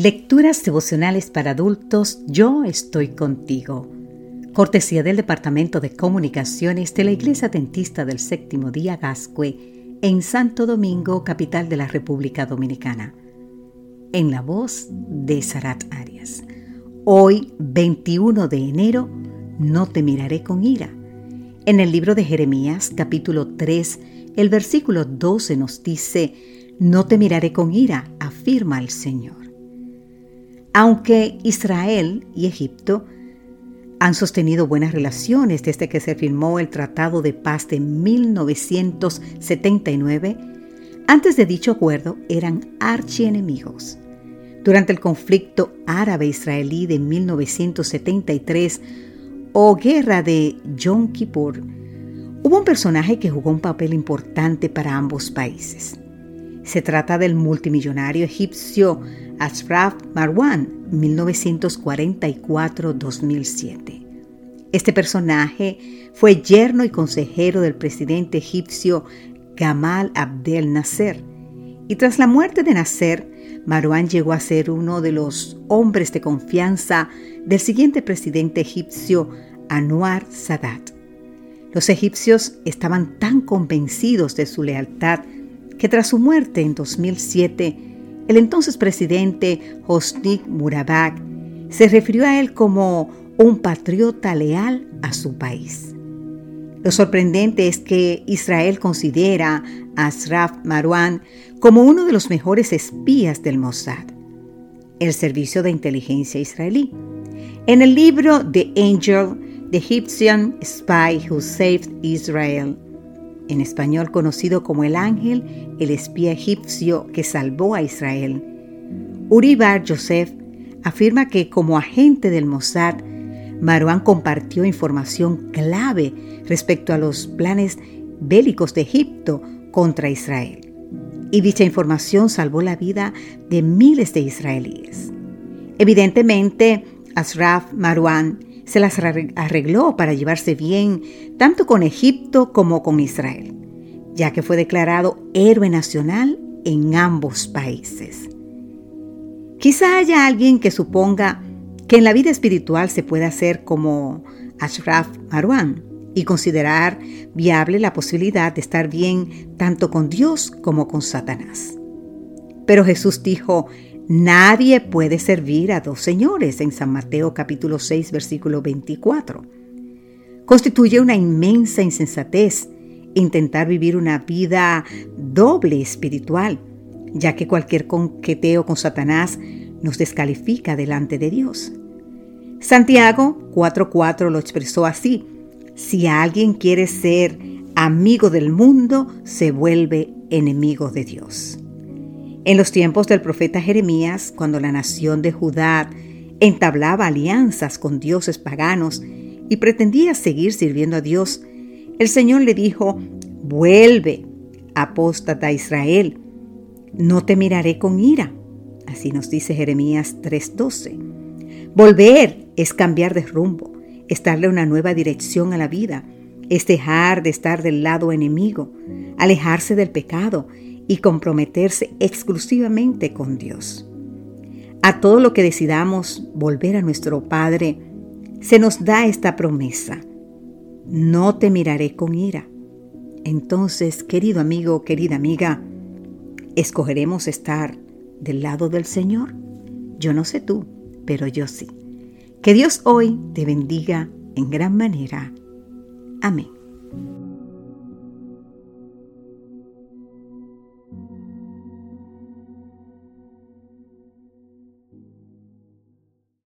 Lecturas devocionales para adultos, yo estoy contigo. Cortesía del Departamento de Comunicaciones de la Iglesia Dentista del Séptimo Día Gascue en Santo Domingo, capital de la República Dominicana. En la voz de Sarat Arias. Hoy, 21 de enero, no te miraré con ira. En el libro de Jeremías, capítulo 3, el versículo 12 nos dice, No te miraré con ira, afirma el Señor. Aunque Israel y Egipto han sostenido buenas relaciones desde que se firmó el Tratado de Paz de 1979, antes de dicho acuerdo eran archienemigos. Durante el conflicto árabe-israelí de 1973 o guerra de Yom Kippur, hubo un personaje que jugó un papel importante para ambos países. Se trata del multimillonario egipcio Ashraf Marwan, 1944-2007. Este personaje fue yerno y consejero del presidente egipcio Gamal Abdel Nasser. Y tras la muerte de Nasser, Marwan llegó a ser uno de los hombres de confianza del siguiente presidente egipcio Anwar Sadat. Los egipcios estaban tan convencidos de su lealtad que tras su muerte en 2007, el entonces presidente Hosni Murabak se refirió a él como un patriota leal a su país. Lo sorprendente es que Israel considera a Ashraf Marwan como uno de los mejores espías del Mossad, el servicio de inteligencia israelí. En el libro The Angel, The Egyptian Spy Who Saved Israel, en español conocido como el ángel, el espía egipcio que salvó a Israel. Uri Bar Yosef afirma que como agente del Mossad, Marwan compartió información clave respecto a los planes bélicos de Egipto contra Israel. Y dicha información salvó la vida de miles de israelíes. Evidentemente, Ashraf Marwan se las arregló para llevarse bien tanto con Egipto como con Israel, ya que fue declarado héroe nacional en ambos países. Quizá haya alguien que suponga que en la vida espiritual se puede hacer como Ashraf Marwan y considerar viable la posibilidad de estar bien tanto con Dios como con Satanás. Pero Jesús dijo, Nadie puede servir a dos señores en San Mateo capítulo 6 versículo 24. Constituye una inmensa insensatez intentar vivir una vida doble espiritual, ya que cualquier conqueteo con Satanás nos descalifica delante de Dios. Santiago 4.4 lo expresó así, si alguien quiere ser amigo del mundo, se vuelve enemigo de Dios. En los tiempos del profeta Jeremías, cuando la nación de Judá entablaba alianzas con dioses paganos y pretendía seguir sirviendo a Dios, el Señor le dijo, vuelve, apóstata Israel, no te miraré con ira. Así nos dice Jeremías 3:12. Volver es cambiar de rumbo, es darle una nueva dirección a la vida, es dejar de estar del lado enemigo, alejarse del pecado y comprometerse exclusivamente con Dios. A todo lo que decidamos volver a nuestro Padre, se nos da esta promesa. No te miraré con ira. Entonces, querido amigo, querida amiga, ¿escogeremos estar del lado del Señor? Yo no sé tú, pero yo sí. Que Dios hoy te bendiga en gran manera. Amén.